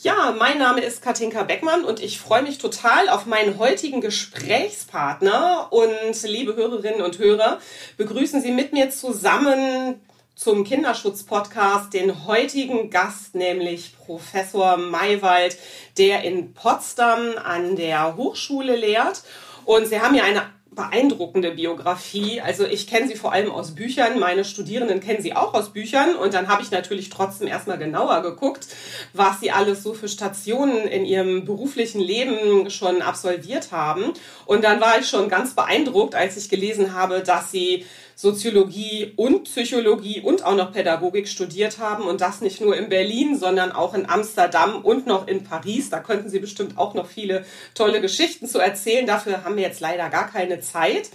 Ja, mein Name ist Katinka Beckmann und ich freue mich total auf meinen heutigen Gesprächspartner. Und liebe Hörerinnen und Hörer, begrüßen Sie mit mir zusammen zum Kinderschutz-Podcast den heutigen Gast, nämlich Professor Maywald, der in Potsdam an der Hochschule lehrt. Und Sie haben ja eine beeindruckende Biografie. Also ich kenne sie vor allem aus Büchern, meine Studierenden kennen sie auch aus Büchern und dann habe ich natürlich trotzdem erstmal genauer geguckt, was sie alles so für Stationen in ihrem beruflichen Leben schon absolviert haben. Und dann war ich schon ganz beeindruckt, als ich gelesen habe, dass sie Soziologie und Psychologie und auch noch Pädagogik studiert haben und das nicht nur in Berlin, sondern auch in Amsterdam und noch in Paris. Da könnten Sie bestimmt auch noch viele tolle Geschichten zu erzählen. Dafür haben wir jetzt leider gar keine Zeit.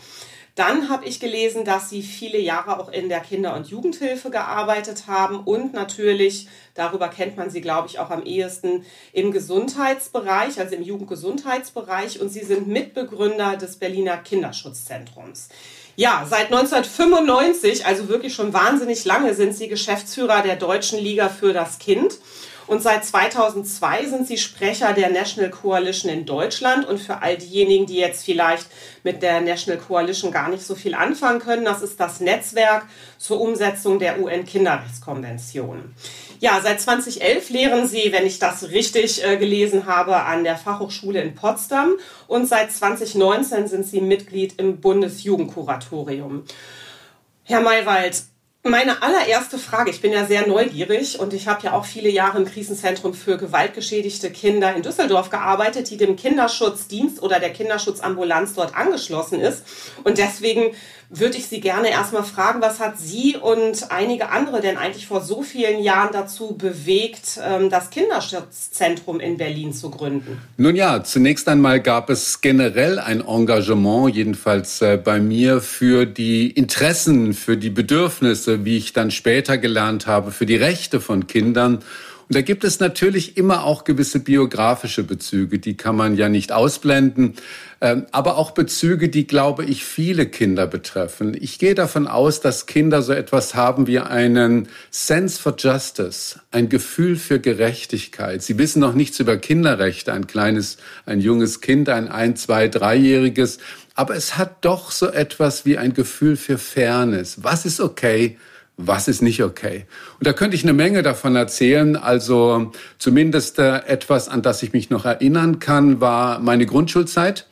Dann habe ich gelesen, dass Sie viele Jahre auch in der Kinder- und Jugendhilfe gearbeitet haben und natürlich, darüber kennt man Sie, glaube ich, auch am ehesten im Gesundheitsbereich, also im Jugendgesundheitsbereich. Und Sie sind Mitbegründer des Berliner Kinderschutzzentrums. Ja, seit 1995, also wirklich schon wahnsinnig lange, sind Sie Geschäftsführer der Deutschen Liga für das Kind. Und seit 2002 sind Sie Sprecher der National Coalition in Deutschland. Und für all diejenigen, die jetzt vielleicht mit der National Coalition gar nicht so viel anfangen können, das ist das Netzwerk zur Umsetzung der UN-Kinderrechtskonvention. Ja, seit 2011 lehren Sie, wenn ich das richtig äh, gelesen habe, an der Fachhochschule in Potsdam und seit 2019 sind Sie Mitglied im Bundesjugendkuratorium. Herr Maywald, meine allererste Frage, ich bin ja sehr neugierig und ich habe ja auch viele Jahre im Krisenzentrum für gewaltgeschädigte Kinder in Düsseldorf gearbeitet, die dem Kinderschutzdienst oder der Kinderschutzambulanz dort angeschlossen ist. Und deswegen würde ich Sie gerne erstmal fragen, was hat Sie und einige andere denn eigentlich vor so vielen Jahren dazu bewegt, ähm, das Kinderschutzzentrum in Berlin zu gründen? Nun ja, zunächst einmal gab es generell ein Engagement, jedenfalls äh, bei mir, für die Interessen, für die Bedürfnisse, wie ich dann später gelernt habe, für die Rechte von Kindern. Und da gibt es natürlich immer auch gewisse biografische Bezüge, die kann man ja nicht ausblenden, ähm, aber auch Bezüge, die, glaube ich, viele Kinder betreffen. Ich gehe davon aus, dass Kinder so etwas haben wie einen Sense for Justice, ein Gefühl für Gerechtigkeit. Sie wissen noch nichts über Kinderrechte, ein kleines, ein junges Kind, ein ein, zwei, dreijähriges, aber es hat doch so etwas wie ein Gefühl für Fairness. Was ist okay? Was ist nicht okay. Und da könnte ich eine Menge davon erzählen. Also zumindest äh, etwas, an das ich mich noch erinnern kann, war meine Grundschulzeit.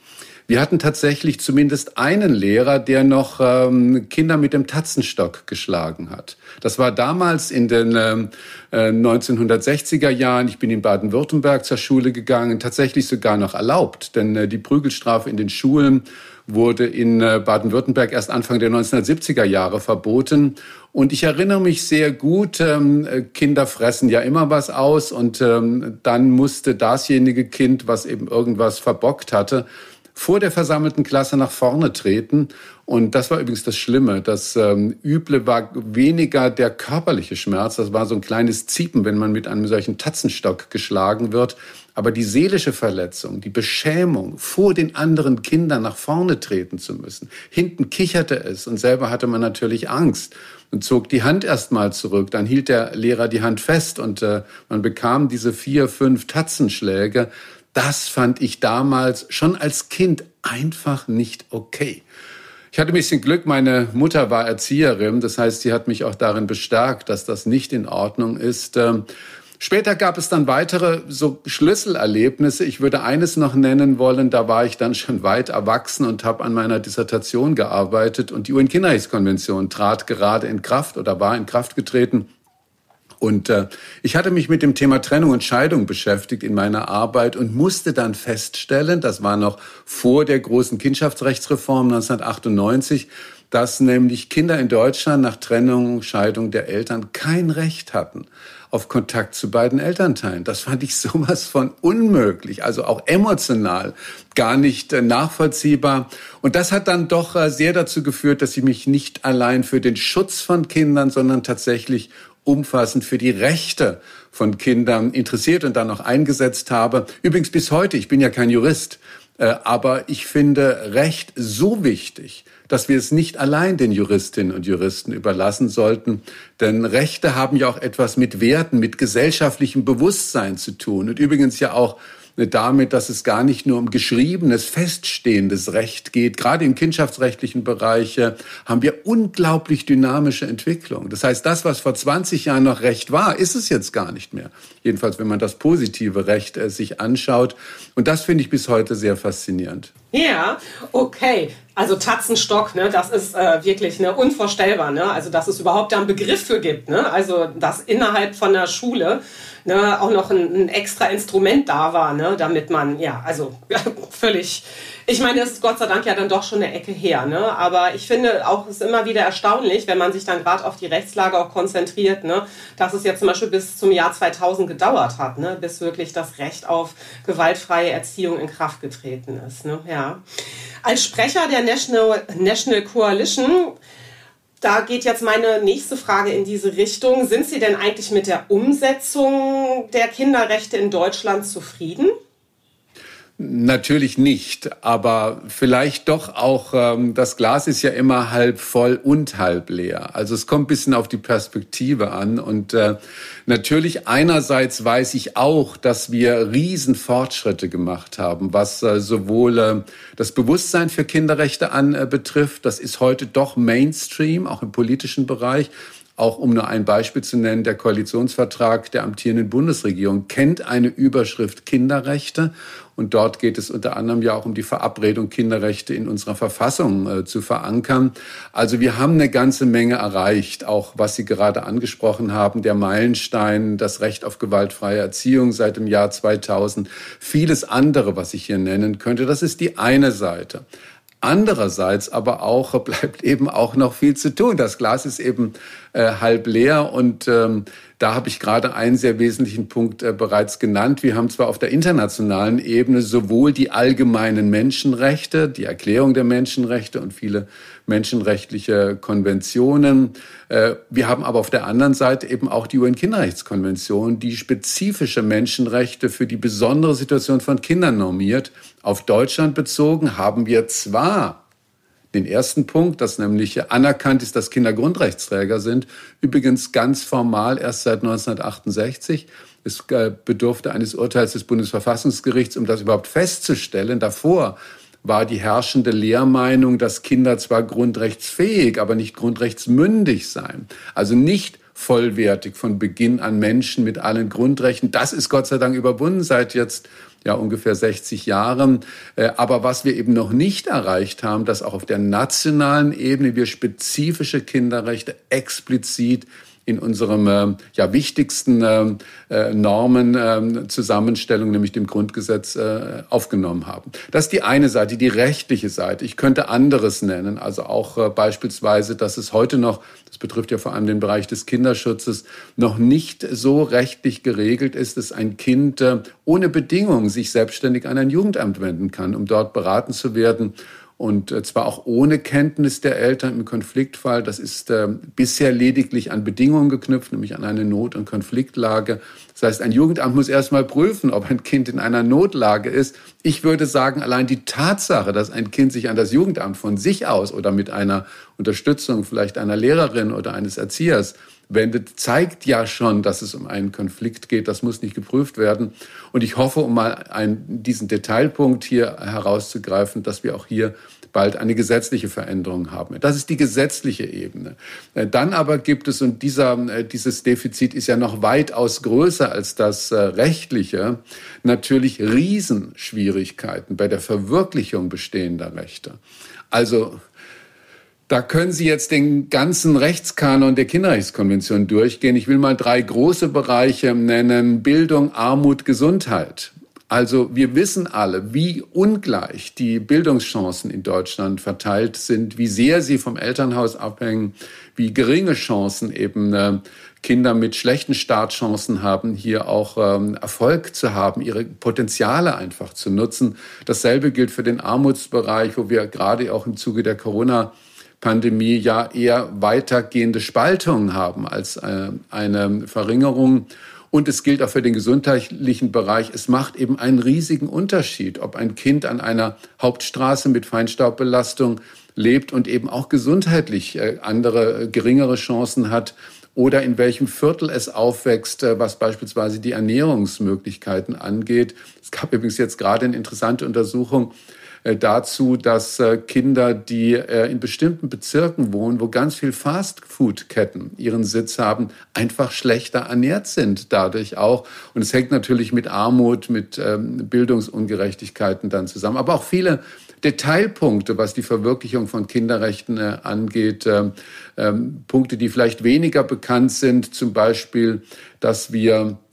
Wir hatten tatsächlich zumindest einen Lehrer, der noch ähm, Kinder mit dem Tatzenstock geschlagen hat. Das war damals in den ähm, äh, 1960er Jahren. Ich bin in Baden-Württemberg zur Schule gegangen, tatsächlich sogar noch erlaubt, denn äh, die Prügelstrafe in den Schulen wurde in äh, Baden-Württemberg erst Anfang der 1970er Jahre verboten. Und ich erinnere mich sehr gut, ähm, äh, Kinder fressen ja immer was aus und ähm, dann musste dasjenige Kind, was eben irgendwas verbockt hatte, vor der versammelten Klasse nach vorne treten. Und das war übrigens das Schlimme. Das ähm, Üble war weniger der körperliche Schmerz. Das war so ein kleines Ziepen, wenn man mit einem solchen Tatzenstock geschlagen wird. Aber die seelische Verletzung, die Beschämung, vor den anderen Kindern nach vorne treten zu müssen. Hinten kicherte es und selber hatte man natürlich Angst und zog die Hand erstmal zurück. Dann hielt der Lehrer die Hand fest und äh, man bekam diese vier, fünf Tatzenschläge. Das fand ich damals schon als Kind einfach nicht okay. Ich hatte ein bisschen Glück, meine Mutter war Erzieherin, das heißt, sie hat mich auch darin bestärkt, dass das nicht in Ordnung ist. Ähm, später gab es dann weitere so Schlüsselerlebnisse. Ich würde eines noch nennen wollen, da war ich dann schon weit erwachsen und habe an meiner Dissertation gearbeitet und die UN-Kinderrechtskonvention trat gerade in Kraft oder war in Kraft getreten. Und äh, ich hatte mich mit dem Thema Trennung und Scheidung beschäftigt in meiner Arbeit und musste dann feststellen, das war noch vor der großen Kindschaftsrechtsreform 1998, dass nämlich Kinder in Deutschland nach Trennung, Scheidung der Eltern kein Recht hatten auf Kontakt zu beiden Elternteilen. Das fand ich sowas von unmöglich, also auch emotional gar nicht äh, nachvollziehbar. Und das hat dann doch äh, sehr dazu geführt, dass ich mich nicht allein für den Schutz von Kindern, sondern tatsächlich umfassend für die Rechte von Kindern interessiert und dann noch eingesetzt habe. Übrigens bis heute, ich bin ja kein Jurist, äh, aber ich finde Recht so wichtig, dass wir es nicht allein den Juristinnen und Juristen überlassen sollten. Denn Rechte haben ja auch etwas mit Werten, mit gesellschaftlichem Bewusstsein zu tun und übrigens ja auch damit, dass es gar nicht nur um geschriebenes, feststehendes Recht geht. Gerade im kindschaftsrechtlichen Bereich äh, haben wir unglaublich dynamische Entwicklung. Das heißt, das, was vor 20 Jahren noch Recht war, ist es jetzt gar nicht mehr. Jedenfalls, wenn man das positive Recht äh, sich anschaut. Und das finde ich bis heute sehr faszinierend. Ja, okay. Also Tatzenstock, ne, das ist äh, wirklich ne, unvorstellbar. Ne? Also dass es überhaupt da einen Begriff für gibt. Ne? Also dass innerhalb von der Schule ne, auch noch ein, ein, extra Instrument da war, ne, damit man, ja, also völlig, ich meine, das ist Gott sei Dank ja dann doch schon eine Ecke her, ne, aber ich finde auch, es ist immer wieder erstaunlich, wenn man sich dann gerade auf die Rechtslage auch konzentriert, ne, dass es ja zum Beispiel bis zum Jahr 2000 gedauert hat, ne, bis wirklich das Recht auf gewaltfreie Erziehung in Kraft getreten ist, ne, ja. Als Sprecher der National, National Coalition da geht jetzt meine nächste Frage in diese Richtung. Sind Sie denn eigentlich mit der Umsetzung der Kinderrechte in Deutschland zufrieden? Natürlich nicht, aber vielleicht doch auch, ähm, das Glas ist ja immer halb voll und halb leer. Also es kommt ein bisschen auf die Perspektive an. Und äh, natürlich einerseits weiß ich auch, dass wir Riesenfortschritte gemacht haben, was äh, sowohl äh, das Bewusstsein für Kinderrechte anbetrifft. Äh, das ist heute doch Mainstream, auch im politischen Bereich. Auch um nur ein Beispiel zu nennen, der Koalitionsvertrag der amtierenden Bundesregierung kennt eine Überschrift Kinderrechte. Und dort geht es unter anderem ja auch um die Verabredung, Kinderrechte in unserer Verfassung äh, zu verankern. Also wir haben eine ganze Menge erreicht, auch was Sie gerade angesprochen haben, der Meilenstein, das Recht auf gewaltfreie Erziehung seit dem Jahr 2000, vieles andere, was ich hier nennen könnte. Das ist die eine Seite. Andererseits aber auch bleibt eben auch noch viel zu tun. Das Glas ist eben äh, halb leer und ähm, da habe ich gerade einen sehr wesentlichen Punkt äh, bereits genannt. Wir haben zwar auf der internationalen Ebene sowohl die allgemeinen Menschenrechte, die Erklärung der Menschenrechte und viele menschenrechtliche Konventionen. Äh, wir haben aber auf der anderen Seite eben auch die UN-Kinderrechtskonvention, die spezifische Menschenrechte für die besondere Situation von Kindern normiert. Auf Deutschland bezogen haben wir zwar den ersten Punkt, dass nämlich anerkannt ist, dass Kinder Grundrechtsträger sind. Übrigens ganz formal erst seit 1968. Es äh, bedurfte eines Urteils des Bundesverfassungsgerichts, um das überhaupt festzustellen. Davor war die herrschende Lehrmeinung, dass Kinder zwar grundrechtsfähig, aber nicht grundrechtsmündig seien. Also nicht vollwertig von Beginn an Menschen mit allen Grundrechten. Das ist Gott sei Dank überwunden seit jetzt ja ungefähr 60 Jahren. Äh, aber was wir eben noch nicht erreicht haben, dass auch auf der nationalen Ebene wir spezifische Kinderrechte explizit in unserem äh, ja, wichtigsten äh, äh, Normenzusammenstellung, ähm, nämlich dem Grundgesetz, äh, aufgenommen haben. Das ist die eine Seite, die rechtliche Seite. Ich könnte anderes nennen, also auch äh, beispielsweise, dass es heute noch, das betrifft ja vor allem den Bereich des Kinderschutzes, noch nicht so rechtlich geregelt ist, dass ein Kind äh, ohne Bedingung sich selbstständig an ein Jugendamt wenden kann, um dort beraten zu werden und äh, zwar auch ohne Kenntnis der Eltern im Konfliktfall. Das ist äh, bisher lediglich an Bedingungen geknüpft, nämlich an eine Not- und Konfliktlage. Das heißt, ein Jugendamt muss erstmal prüfen, ob ein Kind in einer Notlage ist. Ich würde sagen, allein die Tatsache, dass ein Kind sich an das Jugendamt von sich aus oder mit einer Unterstützung vielleicht einer Lehrerin oder eines Erziehers wendet, zeigt ja schon, dass es um einen Konflikt geht. Das muss nicht geprüft werden. Und ich hoffe, um mal einen, diesen Detailpunkt hier herauszugreifen, dass wir auch hier bald eine gesetzliche Veränderung haben. Das ist die gesetzliche Ebene. Äh, dann aber gibt es, und dieser, äh, dieses Defizit ist ja noch weitaus größer als das äh, rechtliche, natürlich Riesenschwierigkeiten bei der Verwirklichung bestehender Rechte. Also Da können Sie jetzt den ganzen Rechtskanon der Kinderrechtskonvention durchgehen. Ich will mal drei große Bereiche nennen. Bildung, Armut, Gesundheit. Also wir wissen alle, wie ungleich die Bildungschancen in Deutschland verteilt sind, wie sehr sie vom Elternhaus abhängen, wie geringe Chancen eben äh, Kinder mit schlechten Startchancen haben, hier auch ähm, Erfolg zu haben, ihre Potenziale einfach zu nutzen. Dasselbe gilt für den Armutsbereich, wo wir gerade auch im Zuge der Corona Pandemie ja eher weitergehende Spaltungen haben als äh, eine Verringerung. Und es gilt auch für den gesundheitlichen Bereich. Es macht eben einen riesigen Unterschied, ob ein Kind an einer Hauptstraße mit Feinstaubbelastung lebt und eben auch gesundheitlich äh, andere, äh, geringere Chancen hat oder in welchem Viertel es aufwächst, was beispielsweise die Ernährungsmöglichkeiten angeht. Es gab übrigens jetzt gerade eine interessante Untersuchung dazu, dass äh, Kinder, die in bestimmten Bezirken wohnen, wo ganz viel Fastfood-Ketten ihren Sitz haben, einfach schlechter ernährt sind dadurch auch. Und es hängt natürlich mit Armut, mit ähm, Bildungsungerechtigkeiten dann zusammen. Aber auch viele Detailpunkte, was die Verwirklichung von Kinderrechten äh, angeht. Ähm, ähm, Punkte, die vielleicht weniger bekannt sind, zum Beispiel, dass wir äh,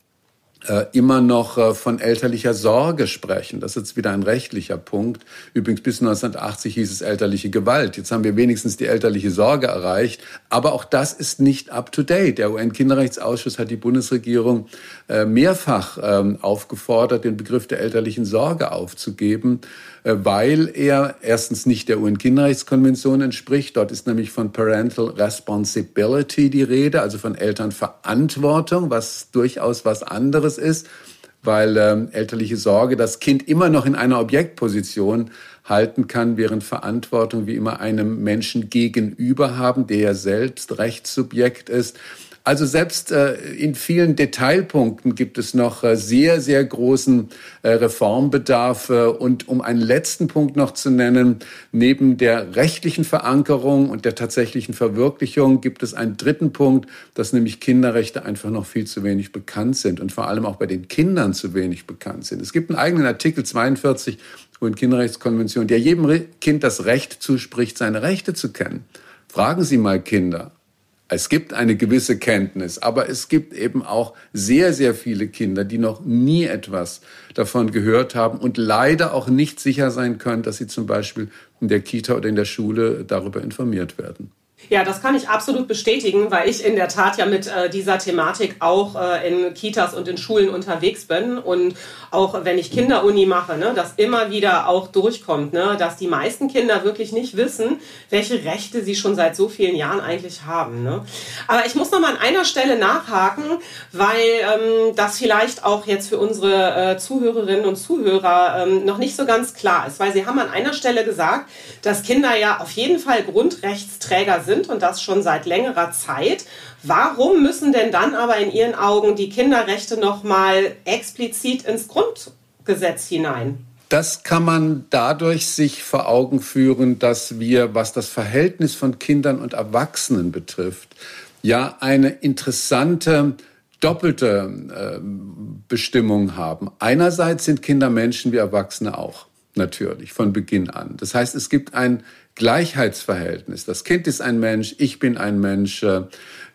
immer noch äh, von elterlicher Sorge sprechen. Das ist jetzt wieder ein rechtlicher Punkt. Übrigens bis 1980 hieß es elterliche Gewalt. Jetzt haben wir wenigstens die elterliche Sorge erreicht. Aber auch das ist nicht up-to-date. Der UN-Kinderrechtsausschuss hat die Bundesregierung äh, mehrfach ähm, aufgefordert, den Begriff der elterlichen Sorge aufzugeben. Äh, weil er erstens nicht der UN-Kinderrechtskonvention entspricht. Dort ist nämlich von Parental Responsibility die Rede, also von Elternverantwortung, was durchaus was anderes ist, weil ähm, elterliche Sorge das Kind immer noch in einer Objektposition halten kann, während Verantwortung wie immer einem Menschen gegenüber haben, der ja selbst Rechtssubjekt ist. Also selbst äh, in vielen Detailpunkten gibt es noch äh, sehr, sehr großen äh, Reformbedarf. Und um einen letzten Punkt noch zu nennen, neben der rechtlichen Verankerung und der tatsächlichen Verwirklichung gibt es einen dritten Punkt, dass nämlich Kinderrechte einfach noch viel zu wenig bekannt sind und vor allem auch bei den Kindern zu wenig bekannt sind. Es gibt einen eigenen Artikel 42 UN-Kinderrechtskonvention, der jedem Kind das Recht zuspricht, seine Rechte zu kennen. Fragen Sie mal Kinder, es gibt eine gewisse Kenntnis, aber es gibt eben auch sehr, sehr viele Kinder, die noch nie etwas davon gehört haben und leider auch nicht sicher sein können, dass sie zum Beispiel in der Kita oder in der Schule darüber informiert werden. Ja, das kann ich absolut bestätigen, weil ich in der Tat ja mit äh, dieser Thematik auch äh, in Kitas und in Schulen unterwegs bin und auch wenn ich Kinderuni mache, ne, das immer wieder auch durchkommt, ne, dass die meisten Kinder wirklich nicht wissen, welche Rechte sie schon seit so vielen Jahren eigentlich haben. Ne. Aber ich muss noch mal an einer Stelle nachhaken, weil ähm, das vielleicht auch jetzt für unsere äh, Zuhörerinnen und Zuhörer ähm, noch nicht so ganz klar ist, weil Sie haben an einer Stelle gesagt, dass Kinder ja auf jeden Fall Grundrechtsträger sind sind und das schon seit längerer Zeit. Warum müssen denn dann aber in Ihren Augen die Kinderrechte noch mal explizit ins Grundgesetz hinein? Das kann man dadurch sich vor Augen führen, dass wir, was das Verhältnis von Kindern und Erwachsenen betrifft, ja eine interessante doppelte äh, Bestimmung haben. Einerseits sind Kinder Menschen wie Erwachsene auch, natürlich, von Beginn an. Das heißt, es gibt ein Gleichheitsverhältnis. Das Kind ist ein Mensch, ich bin ein Mensch.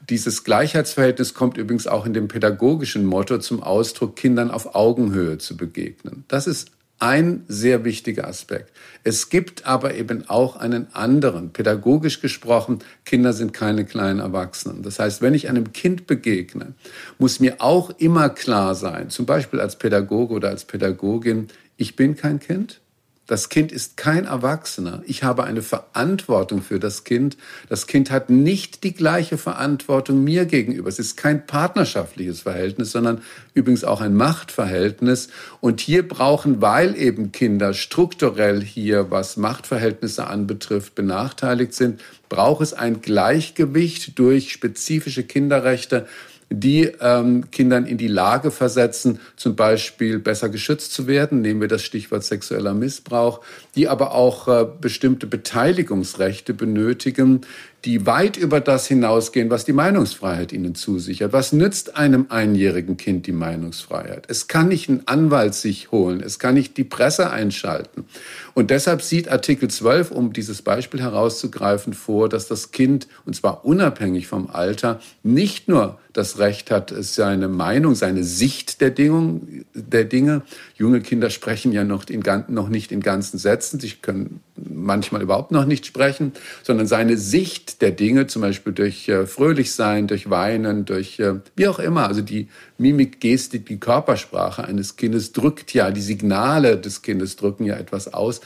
Dieses Gleichheitsverhältnis kommt übrigens auch in dem pädagogischen Motto zum Ausdruck, Kindern auf Augenhöhe zu begegnen. Das ist ein sehr wichtiger Aspekt. Es gibt aber eben auch einen anderen. Pädagogisch gesprochen, Kinder sind keine kleinen Erwachsenen. Das heißt, wenn ich einem Kind begegne, muss mir auch immer klar sein, zum Beispiel als Pädagoge oder als Pädagogin, ich bin kein Kind, das Kind ist kein Erwachsener. Ich habe eine Verantwortung für das Kind. Das Kind hat nicht die gleiche Verantwortung mir gegenüber. Es ist kein partnerschaftliches Verhältnis, sondern übrigens auch ein Machtverhältnis. Und hier brauchen, weil eben Kinder strukturell hier, was Machtverhältnisse anbetrifft, benachteiligt sind, braucht es ein Gleichgewicht durch spezifische Kinderrechte die ähm, Kindern in die Lage versetzen, zum Beispiel besser geschützt zu werden, nehmen wir das Stichwort sexueller Missbrauch, die aber auch äh, bestimmte Beteiligungsrechte benötigen, die weit über das hinausgehen, was die Meinungsfreiheit ihnen zusichert. Was nützt einem einjährigen Kind die Meinungsfreiheit? Es kann nicht einen Anwalt sich holen, es kann nicht die Presse einschalten. Und deshalb sieht Artikel 12, um dieses Beispiel herauszugreifen, vor, dass das Kind, und zwar unabhängig vom Alter, nicht nur das Recht hat, seine Meinung, seine Sicht der, Dinge, der Dinge. Junge Kinder sprechen ja noch, in, noch nicht in ganzen Sätzen, sie können manchmal überhaupt noch nicht sprechen, sondern seine Sicht der Dinge, zum Beispiel durch äh, fröhlich sein, durch Weinen, durch äh, wie auch immer. Also die Mimik, Gestik, die Körpersprache eines Kindes drückt ja, die Signale des Kindes drücken ja etwas aus.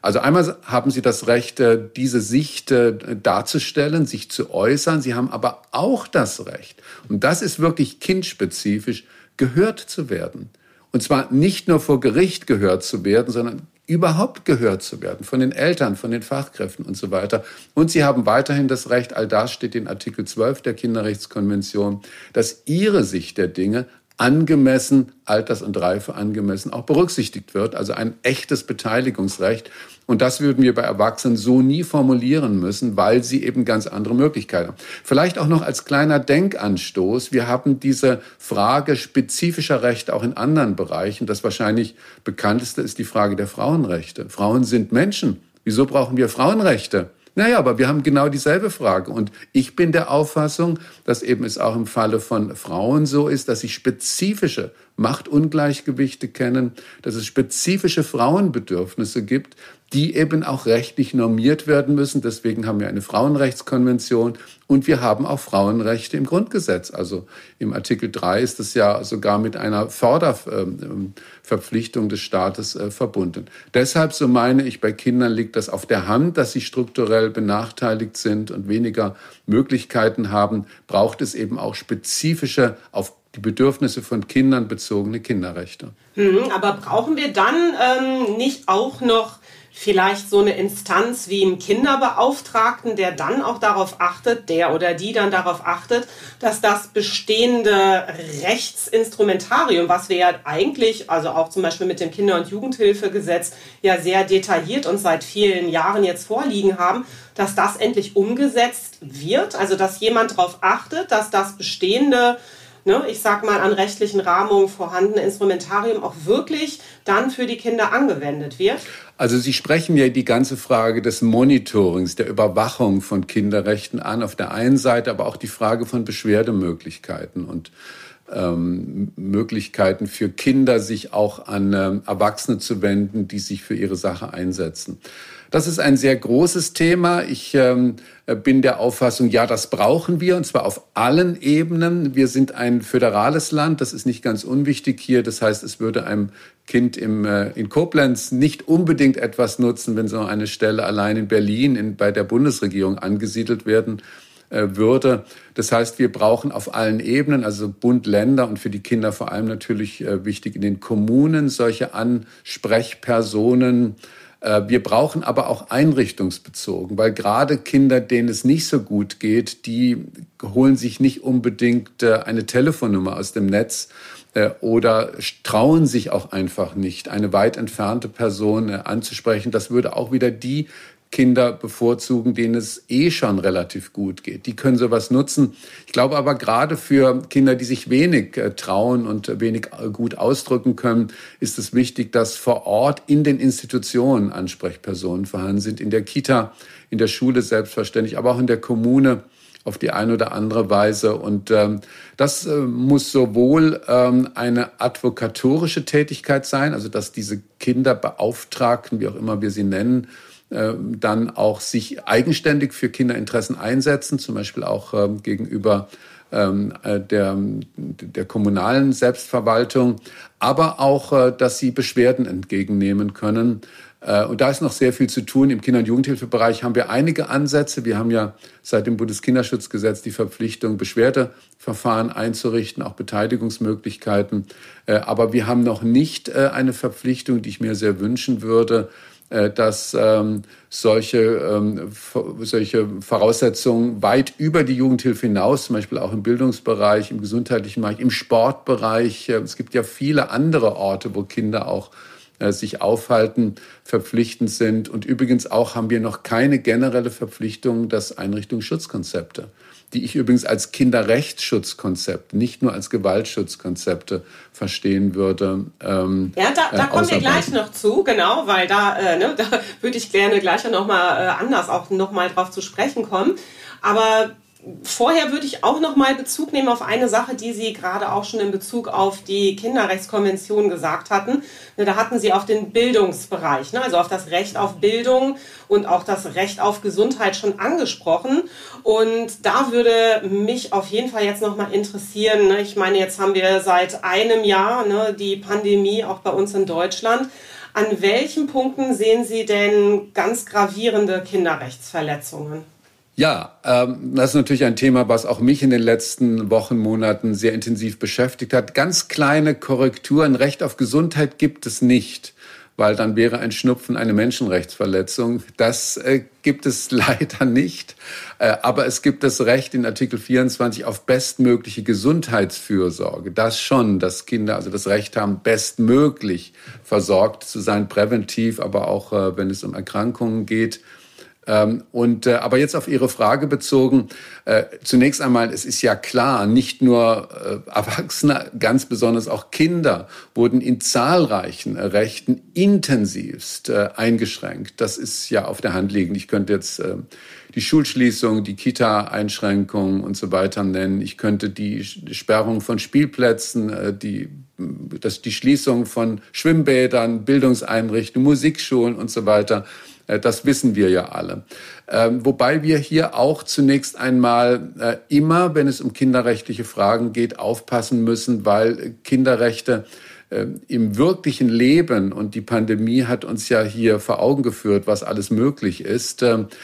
Also einmal haben Sie das Recht, äh, diese Sicht äh, darzustellen, sich zu äußern. Sie haben aber auch das Recht, und das ist wirklich kindspezifisch, gehört zu werden. Und zwar nicht nur vor Gericht gehört zu werden, sondern überhaupt gehört zu werden von den Eltern, von den Fachkräften und so weiter. Und sie haben weiterhin das Recht, all das steht in Artikel 12 der Kinderrechtskonvention, dass ihre Sicht der Dinge angemessen, alters- und reife angemessen auch berücksichtigt wird. Also ein echtes Beteiligungsrecht. Und das würden wir bei Erwachsenen so nie formulieren müssen, weil sie eben ganz andere Möglichkeiten haben. Vielleicht auch noch als kleiner Denkanstoß. Wir haben diese Frage spezifischer Rechte auch in anderen Bereichen. Das wahrscheinlich bekannteste ist die Frage der Frauenrechte. Frauen sind Menschen. Wieso brauchen wir Frauenrechte? Naja, aber wir haben genau dieselbe Frage. Und ich bin der Auffassung, dass eben es auch im Falle von Frauen so ist, dass sie spezifische Machtungleichgewichte kennen, dass es spezifische Frauenbedürfnisse gibt, die eben auch rechtlich normiert werden müssen. Deswegen haben wir eine Frauenrechtskonvention und wir haben auch Frauenrechte im Grundgesetz. Also im Artikel 3 ist es ja sogar mit einer Förderverpflichtung des Staates äh, verbunden. Deshalb, so meine ich, bei Kindern liegt das auf der Hand, dass sie strukturell benachteiligt sind und weniger Möglichkeiten haben, braucht es eben auch spezifische, auf die Bedürfnisse von Kindern bezogene Kinderrechte. Hm, aber brauchen wir dann ähm, nicht auch noch vielleicht so eine Instanz wie einen Kinderbeauftragten, der dann auch darauf achtet, der oder die dann darauf achtet, dass das bestehende Rechtsinstrumentarium, was wir ja eigentlich, also auch zum Beispiel mit dem Kinder- und Jugendhilfegesetz ja sehr detailliert und seit vielen Jahren jetzt vorliegen haben, dass das endlich umgesetzt wird, also dass jemand darauf achtet, dass das bestehende ne, ich sag mal, an rechtlichen Rahmungen vorhandene Instrumentarium auch wirklich dann für die Kinder angewendet wird? Also Sie sprechen ja die ganze Frage des Monitorings, der Überwachung von Kinderrechten an, auf der einen Seite, aber auch die Frage von Beschwerdemöglichkeiten und ähm, Möglichkeiten für Kinder, sich auch an ähm, Erwachsene zu wenden, die sich für ihre Sache einsetzen. Das ist ein sehr großes Thema. Ich ähm, bin der Auffassung, ja, das brauchen wir, und zwar auf allen Ebenen. Wir sind ein föderales Land, das ist nicht ganz unwichtig hier. Das heißt, es würde einem Kind im, äh, in Koblenz nicht unbedingt etwas nutzen, wenn so eine Stelle allein in Berlin in, bei der Bundesregierung angesiedelt werden würde. Das heißt, wir brauchen auf allen Ebenen, also Bund, Länder und für die Kinder vor allem natürlich äh, wichtig in den Kommunen solche Ansprechpersonen, äh, wir brauchen aber auch einrichtungsbezogen, weil gerade Kinder, denen es nicht so gut geht, die holen sich nicht unbedingt äh, eine Telefonnummer aus dem Netz äh, oder trauen sich auch einfach nicht, eine weit entfernte Person anzusprechen. Das würde auch wieder die Kinder bevorzugen, denen es eh schon relativ gut geht. Die können sowas nutzen. Ich glaube aber gerade für Kinder, die sich wenig äh, trauen und wenig äh, gut ausdrücken können, ist es wichtig, dass vor Ort in den Institutionen Ansprechpersonen vorhanden sind, in der Kita, in der Schule selbstverständlich, aber auch in der Kommune auf die eine oder andere Weise. Und ähm, das äh, muss sowohl ähm, eine advokatorische Tätigkeit sein, also dass diese Kinderbeauftragten, wie auch immer wir sie nennen, dann auch sich eigenständig für Kinderinteressen einsetzen, zum Beispiel auch ähm, gegenüber ähm, äh, der, der kommunalen Selbstverwaltung, aber auch, äh, dass sie Beschwerden entgegennehmen können. Und da ist noch sehr viel zu tun. Im Kinder- und Jugendhilfebereich haben wir einige Ansätze. Wir haben ja seit dem Bundeskinderschutzgesetz die Verpflichtung, Beschwerdeverfahren einzurichten, auch Beteiligungsmöglichkeiten. Aber wir haben noch nicht eine Verpflichtung, die ich mir sehr wünschen würde, äh, dass ähm, solche, ähm, solche Voraussetzungen weit über die Jugendhilfe hinaus, zum Beispiel auch im Bildungsbereich, im gesundheitlichen Bereich, im Sportbereich, äh, es gibt ja viele andere Orte, wo Kinder auch äh, sich aufhalten, verpflichtend sind. Und übrigens auch haben wir noch keine generelle Verpflichtung, dass Einrichtungsschutzkonzepte die ich übrigens als Kinderrechtsschutzkonzept, nicht nur als Gewaltschutzkonzepte verstehen würde. Ähm, ja, da, da äh, kommen wir gleich noch zu, genau, weil da, äh, ne, da würde ich gerne gleich noch mal äh, anders auch noch mal drauf zu sprechen kommen. Aber Vorher würde ich auch noch mal Bezug nehmen auf eine Sache, die Sie gerade auch schon in Bezug auf die Kinderrechtskonvention gesagt hatten. Ne, da hatten Sie auf den Bildungsbereich, ne, also auf das Recht auf Bildung und auch das Recht auf Gesundheit schon angesprochen. Und da würde mich auf jeden Fall jetzt noch mal interessieren. Ne, ich meine, jetzt haben wir seit einem Jahr die Pandemie auch bei uns in Deutschland. An welchen Punkten sehen Sie denn ganz gravierende Kinderrechtsverletzungen? Ja, ähm, das ist natürlich ein Thema, was auch mich in den letzten Wochen, Monaten sehr intensiv beschäftigt hat. Ganz kleine Korrekturen. Recht auf Gesundheit gibt es nicht, weil dann wäre ein Schnupfen eine Menschenrechtsverletzung. Das äh, gibt es leider nicht. Äh, aber es gibt das Recht in Artikel 24 auf bestmögliche Gesundheitsfürsorge. Das schon, dass Kinder also das Recht haben, bestmöglich versorgt zu sein, präventiv, aber auch äh, wenn es um Erkrankungen geht ähm, und äh, aber jetzt auf Ihre Frage bezogen, äh, zunächst einmal, es ist ja klar, nicht nur äh, Erwachsene, ganz besonders auch Kinder wurden in zahlreichen Rechten intensivst äh, eingeschränkt. Das ist ja auf der Hand liegend. Ich könnte jetzt äh, die Schulschließung, die Kita-Einschränkungen und so weiter nennen. Ich könnte die Sperrung von Spielplätzen, äh, die das, die Schließung von Schwimmbädern, Bildungseinrichtungen, Musikschulen und so weiter das wissen wir ja alle. Ähm, wobei wir hier auch zunächst einmal äh, immer, wenn es um kinderrechtliche Fragen geht, aufpassen müssen, weil Kinderrechte äh, im wirklichen Leben, und die Pandemie hat uns ja hier vor Augen geführt, was alles möglich ist, ähm, äh,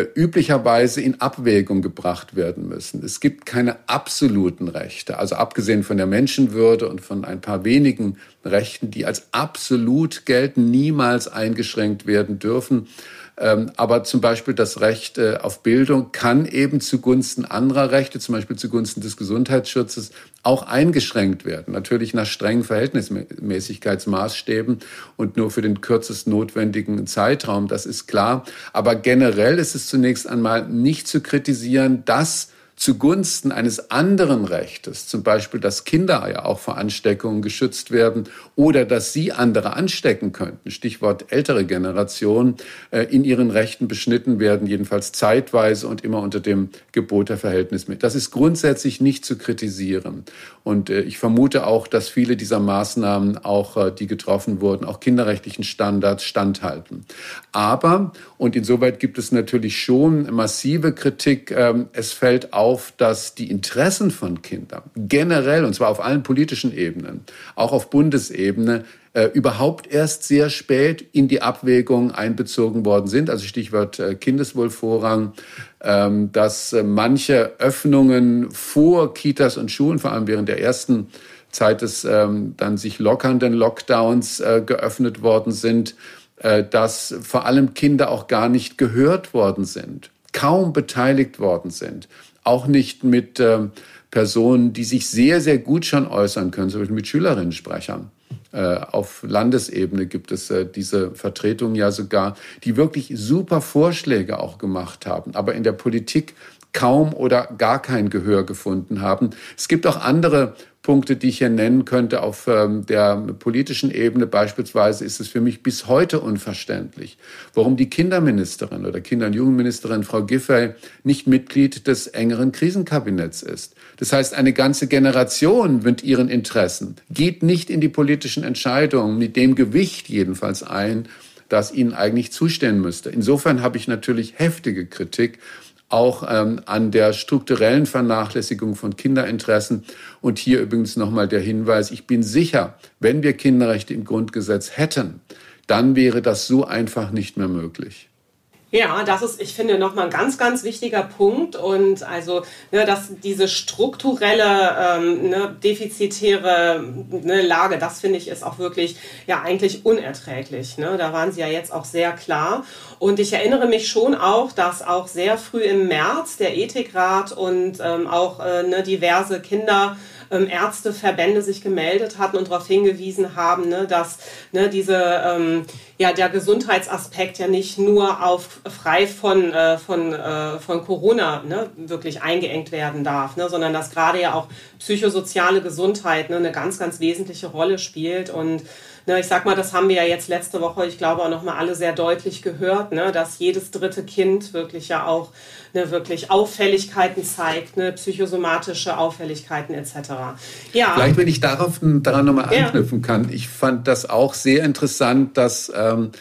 üblicherweise in Abwägung gebracht werden müssen. Es gibt keine absoluten Rechte, also abgesehen von der Menschenwürde und von ein paar wenigen Rechten, die als absolut gelten, niemals eingeschränkt werden dürfen. Ähm, aber zum Beispiel das Recht äh, auf Bildung kann eben zugunsten anderer Rechte, zum Beispiel zugunsten des Gesundheitsschutzes, auch eingeschränkt werden. Natürlich nach strengen Verhältnismäßigkeitsmaßstäben und nur für den kürzest notwendigen Zeitraum, das ist klar. Aber generell ist es zunächst einmal nicht zu kritisieren, dass zugunsten eines anderen Rechtes, zum Beispiel, dass Kinder ja auch vor Ansteckungen geschützt werden oder dass sie andere anstecken könnten, Stichwort ältere Generation, äh, in ihren Rechten beschnitten werden, jedenfalls zeitweise und immer unter dem Gebot der Verhältnismäßigkeit. Das ist grundsätzlich nicht zu kritisieren. Und äh, ich vermute auch, dass viele dieser Maßnahmen, auch äh, die getroffen wurden, auch kinderrechtlichen Standards standhalten. Aber, und insoweit gibt es natürlich schon massive Kritik, ähm, es fällt auf, auf, dass die Interessen von Kindern generell, und zwar auf allen politischen Ebenen, auch auf Bundesebene, äh, überhaupt erst sehr spät in die Abwägung einbezogen worden sind. Also Stichwort äh, Kindeswohlvorrang, ähm, dass äh, manche Öffnungen vor Kitas und Schulen, vor allem während der ersten Zeit des ähm, dann sich lockernden Lockdowns äh, geöffnet worden sind, äh, dass vor allem Kinder auch gar nicht gehört worden sind kaum beteiligt worden sind auch nicht mit äh, Personen, die sich sehr, sehr gut schon äußern können, zum Beispiel mit Schülerinnensprechern. Äh, auf Landesebene gibt es äh, diese Vertretungen ja sogar, die wirklich super Vorschläge auch gemacht haben, aber in der Politik kaum oder gar kein Gehör gefunden haben. Es gibt auch andere Punkte, die ich hier nennen könnte auf ähm, der politischen Ebene. Beispielsweise ist es für mich bis heute unverständlich, warum die Kinderministerin oder Kinder- und Jugendministerin Frau Giffey nicht Mitglied des engeren Krisenkabinetts ist. Das heißt, eine ganze Generation mit ihren Interessen geht nicht in die politischen Entscheidungen mit dem Gewicht jedenfalls ein, das ihnen eigentlich zustehen müsste. Insofern habe ich natürlich heftige Kritik auch ähm, an der strukturellen Vernachlässigung von Kinderinteressen. Und hier übrigens nochmal der Hinweis, ich bin sicher, wenn wir Kinderrechte im Grundgesetz hätten, dann wäre das so einfach nicht mehr möglich. Ja, das ist, ich finde, nochmal ein ganz, ganz wichtiger Punkt. Und also, ne, dass diese strukturelle, ähm, ne, defizitäre ne, Lage, das finde ich, ist auch wirklich ja eigentlich unerträglich. Ne? Da waren Sie ja jetzt auch sehr klar. Und ich erinnere mich schon auch, dass auch sehr früh im März der Ethikrat und ähm, auch äh, ne, diverse Kinder ähm, Ärzteverbände sich gemeldet hatten und darauf hingewiesen haben, ne, dass ne, diese, ähm, ja, der Gesundheitsaspekt ja nicht nur auf frei von, äh, von, äh, von Corona ne, wirklich eingeengt werden darf, ne, sondern dass gerade ja auch psychosoziale Gesundheit ne, eine ganz, ganz wesentliche Rolle spielt. Und Ne, ich sag mal, das haben wir ja jetzt letzte Woche, ich glaube auch noch mal alle sehr deutlich gehört, ne, dass jedes dritte Kind wirklich ja auch ne, wirklich Auffälligkeiten zeigt, ne, psychosomatische Auffälligkeiten etc. Ja. Vielleicht, wenn ich darauf daran nochmal anknüpfen ja. kann. Ich fand das auch sehr interessant, dass ähm,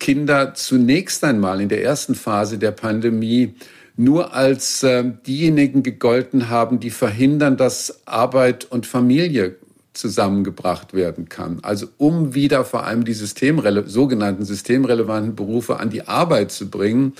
Kinder zunächst einmal in der ersten Phase der Pandemie nur als äh, diejenigen gegolten haben, die verhindern, dass Arbeit und Familie zusammengebracht werden kann. Also um wieder vor allem die systemrele sogenannten systemrelevanten Berufe an die Arbeit zu bringen,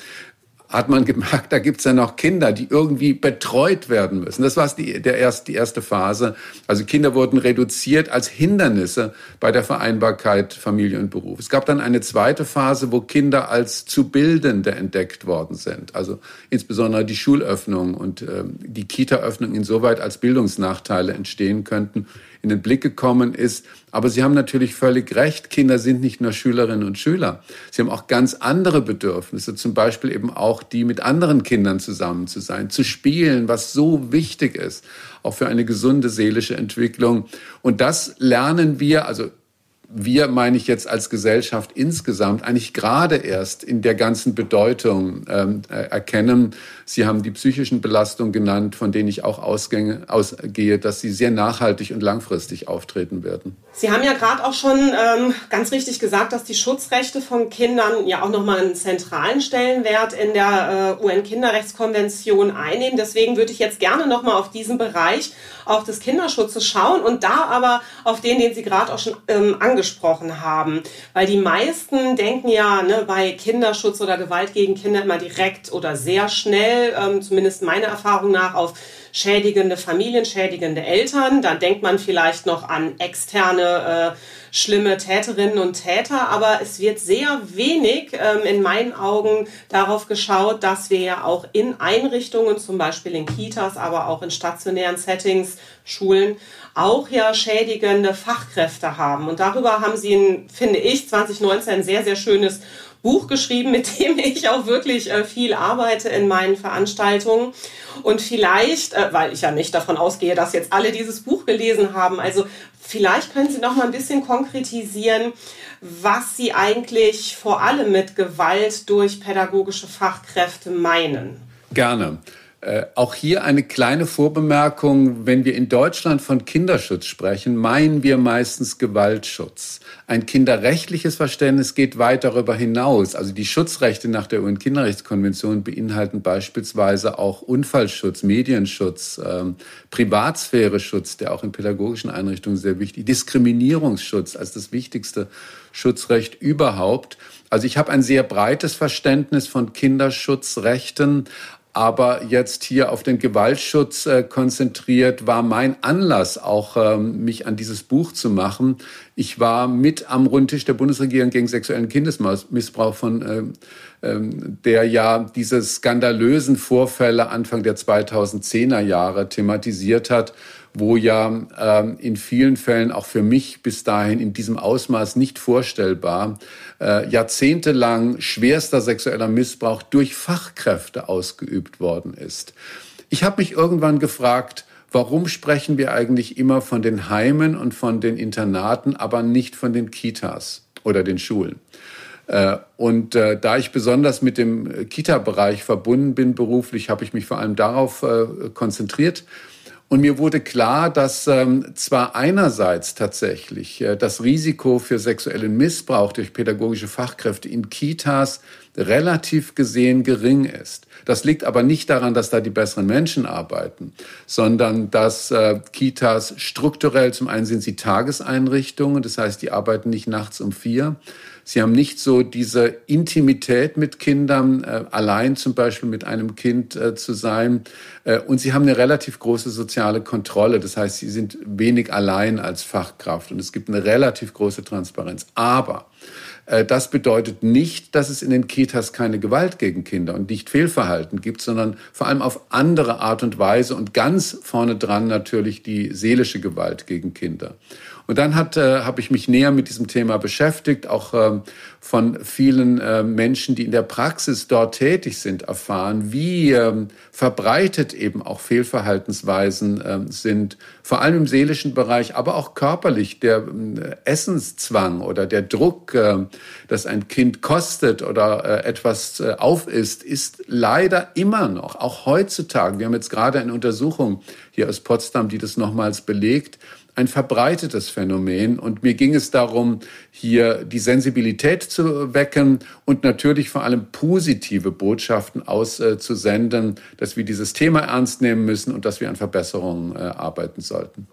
hat man gemerkt, da gibt's ja noch Kinder, die irgendwie betreut werden müssen. Das war die, der erst, die erste Phase. Also Kinder wurden reduziert als Hindernisse bei der Vereinbarkeit Familie und Beruf. Es gab dann eine zweite Phase, wo Kinder als zu Bildende entdeckt worden sind. Also insbesondere die Schulöffnung und ähm, die Kita-Öffnung insoweit als Bildungsnachteile entstehen könnten in den Blick gekommen ist. Aber Sie haben natürlich völlig recht, Kinder sind nicht nur Schülerinnen und Schüler. Sie haben auch ganz andere Bedürfnisse, zum Beispiel eben auch die mit anderen Kindern zusammen zu sein, zu spielen, was so wichtig ist, auch für eine gesunde seelische Entwicklung. Und das lernen wir, also wir, meine ich jetzt als Gesellschaft insgesamt, eigentlich gerade erst in der ganzen Bedeutung ähm, äh, erkennen. Sie haben die psychischen Belastungen genannt, von denen ich auch ausgänge, ausgehe, dass sie sehr nachhaltig und langfristig auftreten werden. Sie haben ja gerade auch schon ähm, ganz richtig gesagt, dass die Schutzrechte von Kindern ja auch nochmal einen zentralen Stellenwert in der äh, UN-Kinderrechtskonvention einnehmen. Deswegen würde ich jetzt gerne nochmal auf diesen Bereich auch des Kinderschutzes schauen und da aber auf den, den Sie gerade auch schon ähm, angesprochen haben. Weil die meisten denken ja ne, bei Kinderschutz oder Gewalt gegen Kinder immer direkt oder sehr schnell, ähm, zumindest meiner Erfahrung nach, auf schädigende Familien, schädigende Eltern. Da denkt man vielleicht noch an externe äh, schlimme Täterinnen und Täter, aber es wird sehr wenig ähm, in meinen Augen darauf geschaut, dass wir ja auch in Einrichtungen, zum Beispiel in Kitas, aber auch in stationären Settings, Schulen, auch ja schädigende Fachkräfte haben. Und darüber haben sie, finde ich, 2019 ein sehr, sehr schönes Buch geschrieben, mit dem ich auch wirklich äh, viel arbeite in meinen Veranstaltungen. Und vielleicht, äh, weil ich ja nicht davon ausgehe, dass jetzt alle dieses Buch gelesen haben, also Vielleicht können Sie noch mal ein bisschen konkretisieren, was Sie eigentlich vor allem mit Gewalt durch pädagogische Fachkräfte meinen. Gerne. Äh, auch hier eine kleine Vorbemerkung. Wenn wir in Deutschland von Kinderschutz sprechen, meinen wir meistens Gewaltschutz. Ein kinderrechtliches Verständnis geht weit darüber hinaus. Also die Schutzrechte nach der UN-Kinderrechtskonvention beinhalten beispielsweise auch Unfallschutz, Medienschutz, ähm, Privatsphäre-Schutz, der auch in pädagogischen Einrichtungen sehr wichtig, Diskriminierungsschutz als das wichtigste Schutzrecht überhaupt. Also ich habe ein sehr breites Verständnis von Kinderschutzrechten, aber jetzt hier auf den Gewaltschutz äh, konzentriert, war mein Anlass auch, ähm, mich an dieses Buch zu machen. Ich war mit am Rundtisch der Bundesregierung gegen sexuellen Kindesmissbrauch von ähm, der ja diese skandalösen Vorfälle Anfang der 2010er Jahre thematisiert hat wo ja ähm, in vielen Fällen auch für mich bis dahin in diesem Ausmaß nicht vorstellbar äh, jahrzehntelang schwerster sexueller Missbrauch durch Fachkräfte ausgeübt worden ist. Ich habe mich irgendwann gefragt, warum sprechen wir eigentlich immer von den Heimen und von den Internaten, aber nicht von den Kitas oder den Schulen? Äh, und äh, da ich besonders mit dem Kita-Bereich verbunden bin beruflich, habe ich mich vor allem darauf äh, konzentriert und mir wurde klar, dass ähm, zwar einerseits tatsächlich das Risiko für sexuellen Missbrauch durch pädagogische Fachkräfte in Kitas relativ gesehen gering ist. Das liegt aber nicht daran, dass da die besseren Menschen arbeiten, sondern dass äh, Kitas strukturell zum einen sind sie Tageseinrichtungen, das heißt, die arbeiten nicht nachts um vier, Sie haben nicht so diese Intimität mit Kindern, äh, allein zum Beispiel mit einem Kind äh, zu sein. Äh, und sie haben eine relativ große soziale Kontrolle. Das heißt, sie sind wenig allein als Fachkraft und es gibt eine relativ große Transparenz. Aber Äh, das bedeutet nicht, dass es in den Kitas keine Gewalt gegen Kinder und nicht Fehlverhalten gibt, sondern vor allem auf andere Art und Weise und ganz vorne dran natürlich die seelische Gewalt gegen Kinder. Und dann hat, äh, habe ich mich näher mit diesem Thema beschäftigt, auch ähm, von vielen äh, Menschen, die in der Praxis dort tätig sind, erfahren, wie ähm, verbreitet eben auch Fehlverhaltensweisen ähm, sind, vor allem im seelischen Bereich, aber auch körperlich. Der äh, Essenszwang oder der Druck, äh, dass ein Kind kostet oder äh, etwas äh, aufisst, ist leider immer noch, auch heutzutage, wir haben jetzt gerade eine Untersuchung hier aus Potsdam, die das nochmals belegt, ein verbreitetes Phänomen. Und mir ging es darum, hier die Sensibilität zu wecken und natürlich vor allem positive Botschaften auszusenden, dass wir dieses Thema ernst nehmen müssen und dass wir an Verbesserungen äh, arbeiten sollten.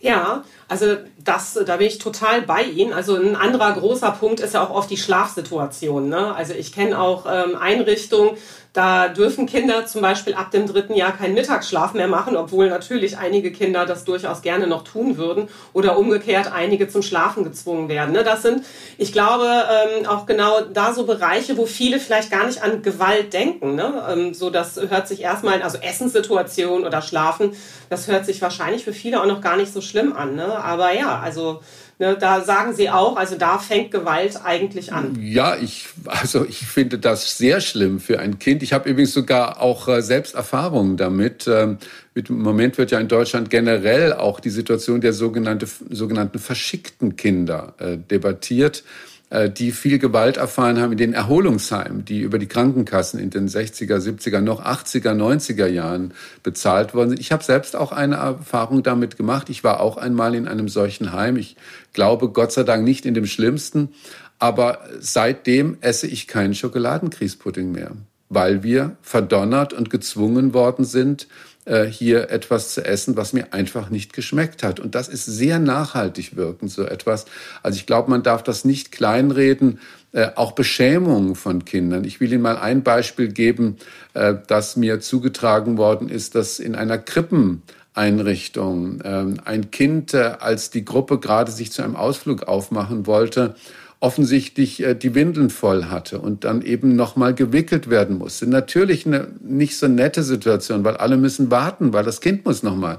Ja, also das, da bin ich total bei Ihnen. Also ein anderer großer Punkt ist ja auch oft die Schlafsituation. Ne? Also ich kenne auch ähm, Einrichtungen, da dürfen Kinder zum Beispiel ab dem dritten Jahr keinen Mittagsschlaf mehr machen, obwohl natürlich einige Kinder das durchaus gerne noch tun würden oder umgekehrt einige zum Schlafen gezwungen werden. Ne? Das sind, ich glaube, ähm, auch genau da so Bereiche, wo viele vielleicht gar nicht an Gewalt denken. Ne? Ähm, so, das hört sich erstmal, also Essenssituation oder Schlafen, das hört sich wahrscheinlich für viele auch noch gar nicht so schlimm an. Aber ja, also Ne, da sagen Sie auch, also da fängt Gewalt eigentlich an. Ja, ich, also ich finde das sehr schlimm für ein Kind. Ich habe übrigens sogar auch äh, selbst Erfahrungen damit. Ähm, Im Moment wird ja in Deutschland generell auch die Situation der sogenannte, sogenannten verschickten Kinder äh, debattiert. Äh, die viel Gewalt erfahren haben in den Erholungsheimen, die über die Krankenkassen in den 60er, 70er, noch 80er, 90er Jahren bezahlt worden sind. Ich habe selbst auch eine Erfahrung damit gemacht. Ich war auch einmal in einem solchen Heim. Ich glaube Gott sei Dank nicht in dem schlimmsten. Aber seitdem esse ich keinen Schokoladenkriespudding mehr, weil wir verdonnert und gezwungen worden sind, hier etwas zu essen, was mir einfach nicht geschmeckt hat. Und das ist sehr nachhaltig wirkend, so etwas. Also ich glaube, man darf das nicht kleinreden. Äh, auch Beschämungen von Kindern. Ich will Ihnen mal ein Beispiel geben, äh, das mir zugetragen worden ist, dass in einer Krippeneinrichtung ähm, ein Kind, äh, als die Gruppe gerade sich zu einem Ausflug aufmachen wollte, offensichtlich äh, die Windeln voll hatte und dann eben nochmal gewickelt werden musste. Natürlich eine nicht so nette Situation, weil alle müssen warten, weil das Kind muss nochmal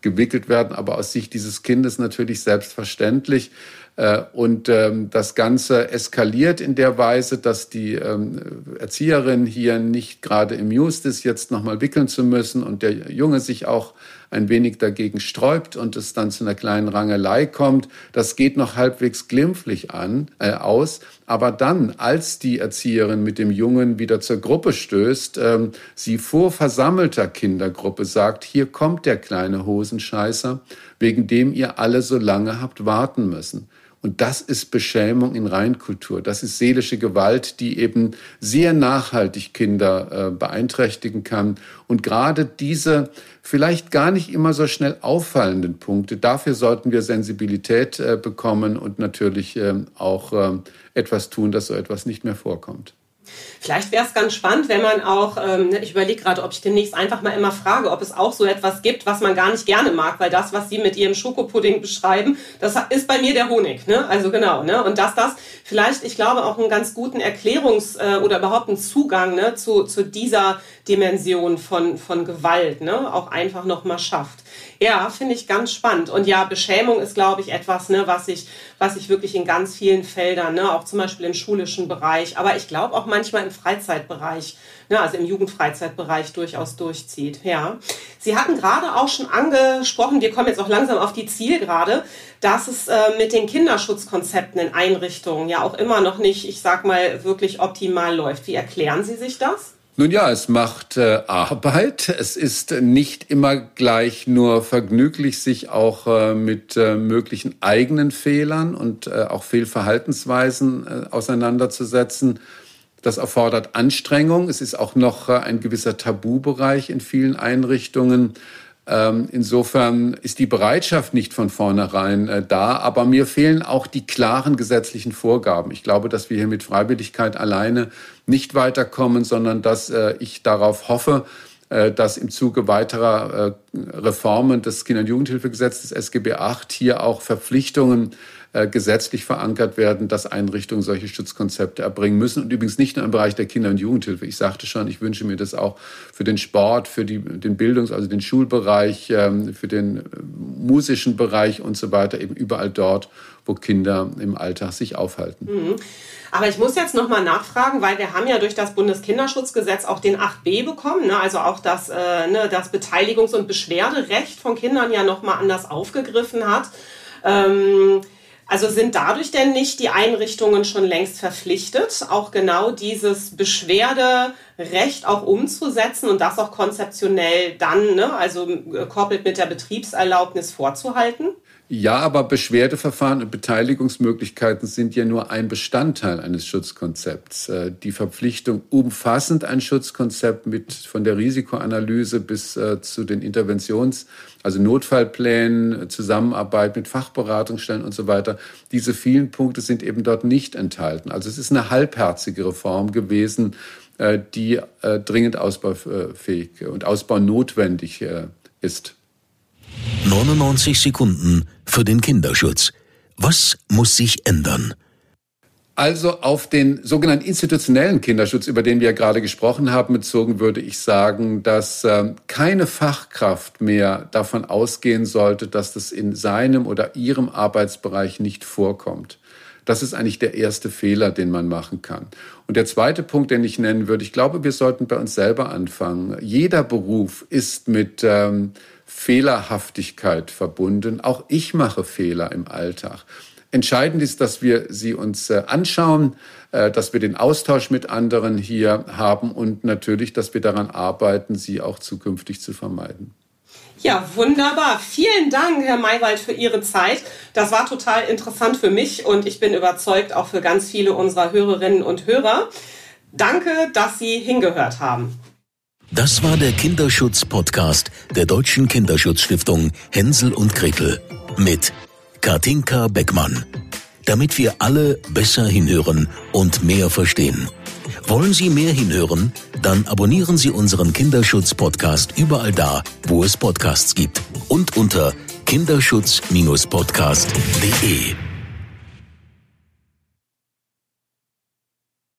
gewickelt werden, aber aus Sicht dieses Kindes natürlich selbstverständlich. Äh, und ähm, das Ganze eskaliert in der Weise, dass die ähm, Erzieherin hier nicht gerade im Just ist, jetzt nochmal wickeln zu müssen und der Junge sich auch ein wenig dagegen sträubt und es dann zu einer kleinen Rangelei kommt. Das geht noch halbwegs glimpflich an, äh, aus. Aber dann, als die Erzieherin mit dem Jungen wieder zur Gruppe stößt, ähm, sie vor versammelter Kindergruppe sagt, hier kommt der kleine Hosenscheißer, wegen dem ihr alle so lange habt warten müssen. Und das ist Beschämung in Reinkultur. Das ist seelische Gewalt, die eben sehr nachhaltig Kinder äh, beeinträchtigen kann. Und gerade diese vielleicht gar nicht immer so schnell auffallenden Punkte, dafür sollten wir Sensibilität äh, bekommen und natürlich äh, auch äh, etwas tun, dass so etwas nicht mehr vorkommt. Vielleicht wäre es ganz spannend, wenn man auch, ähm, ne, ich überlege gerade, ob ich demnächst einfach mal immer frage, ob es auch so etwas gibt, was man gar nicht gerne mag, weil das, was Sie mit Ihrem Schokopudding beschreiben, das ist bei mir der Honig, ne? Also genau, ne? Und dass das vielleicht, ich glaube, auch einen ganz guten Erklärungs- äh, oder überhaupt einen Zugang ne, zu, zu dieser Dimension von, von Gewalt, ne? Auch einfach nochmal schafft. Ja, finde ich ganz spannend. Und ja, Beschämung ist, glaube ich, etwas, ne, was ich, was ich wirklich in ganz vielen Feldern, ne, auch zum Beispiel im schulischen Bereich, aber ich glaube auch manchmal im Freizeitbereich, ne, also im Jugendfreizeitbereich durchaus durchzieht. Ja. Sie hatten gerade auch schon angesprochen, wir kommen jetzt auch langsam auf die Zielgerade, dass es äh, mit den Kinderschutzkonzepten in Einrichtungen ja auch immer noch nicht, ich sag mal, wirklich optimal läuft. Wie erklären Sie sich das? Nun ja, es macht äh, Arbeit. Es ist nicht immer gleich nur vergnüglich, sich auch äh, mit äh, möglichen eigenen Fehlern und äh, auch Fehlverhaltensweisen äh, auseinanderzusetzen. Das erfordert Anstrengung. Es ist auch noch äh, ein gewisser Tabubereich in vielen Einrichtungen. Ähm, insofern ist die Bereitschaft nicht von vornherein äh, da, aber mir fehlen auch die klaren gesetzlichen Vorgaben. Ich glaube, dass wir hier mit Freiwilligkeit alleine nicht weiterkommen, sondern dass äh, ich darauf hoffe, äh, dass im Zuge weiterer Reformen des Kinder- und Jugendhilfegesetzes SGB VIII hier auch Verpflichtungen äh, gesetzlich verankert werden, dass Einrichtungen solche Schutzkonzepte erbringen müssen. Und übrigens nicht nur im Bereich der Kinder- und Jugendhilfe. Ich sagte schon, ich wünsche mir das auch für den Sport, für die, den Bildungs-, also den Schulbereich, ähm, für den äh, musischen Bereich und so weiter, eben überall dort, wo Kinder im Alltag sich aufhalten. Mhm. Aber ich muss jetzt nochmal nachfragen, weil wir haben ja durch das Bundeskinderschutzgesetz auch den 8b bekommen, ne? also auch das, äh, ne, das Beteiligungs- und Beschwerderecht von Kindern ja nochmal anders aufgegriffen hat. Ähm, also sind dadurch denn nicht die Einrichtungen schon längst verpflichtet, auch genau dieses Beschwerderecht auch umzusetzen und das auch konzeptionell dann, ne, also koppelt mit der Betriebserlaubnis vorzuhalten? Ja, aber Beschwerdeverfahren und Beteiligungsmöglichkeiten sind ja nur ein Bestandteil eines Schutzkonzepts. Äh, die Verpflichtung, umfassend ein Schutzkonzept mit von der Risikoanalyse bis äh, zu den Interventions-, also Notfallplänen, Zusammenarbeit mit Fachberatungsstellen und so weiter. Diese vielen Punkte sind eben dort nicht enthalten. Also es ist eine halbherzige Reform gewesen, äh, die dringend ausbaufähig und ausbaunotwendig ist. 99 Sekunden für den Kinderschutz. Was muss sich ändern? Also auf den sogenannten institutionellen Kinderschutz, über den wir ja gerade gesprochen haben, bezogen würde ich sagen, dass äh, keine Fachkraft mehr davon ausgehen sollte, dass das in seinem oder ihrem Arbeitsbereich nicht vorkommt. Das ist eigentlich der erste Fehler, den man machen kann. Und der zweite Punkt, den ich nennen würde, ich glaube, wir sollten bei uns selber anfangen. Jeder Beruf ist mit ähm, Fehlerhaftigkeit verbunden. Auch ich mache Fehler im Alltag. Entscheidend ist, dass wir sie uns äh, anschauen, äh, dass wir den Austausch mit anderen hier haben und natürlich, dass wir daran arbeiten, sie auch zukünftig zu vermeiden. Ja, wunderbar. Vielen Dank, Herr Maywald, für Ihre Zeit. Das war total interessant für mich und ich bin überzeugt auch für ganz viele unserer Hörerinnen und Hörer. Danke, dass Sie hingehört haben. Das war der Kinderschutz-Podcast der Deutschen Kinderschutzstiftung Hänsel und Gretel mit Katinka Beckmann. Damit wir alle besser hinhören und mehr verstehen. Wollen Sie mehr hinhören? Dann abonnieren Sie unseren Kinderschutz-Podcast überall da, wo es Podcasts gibt und unter kinderschutz-podcast.de.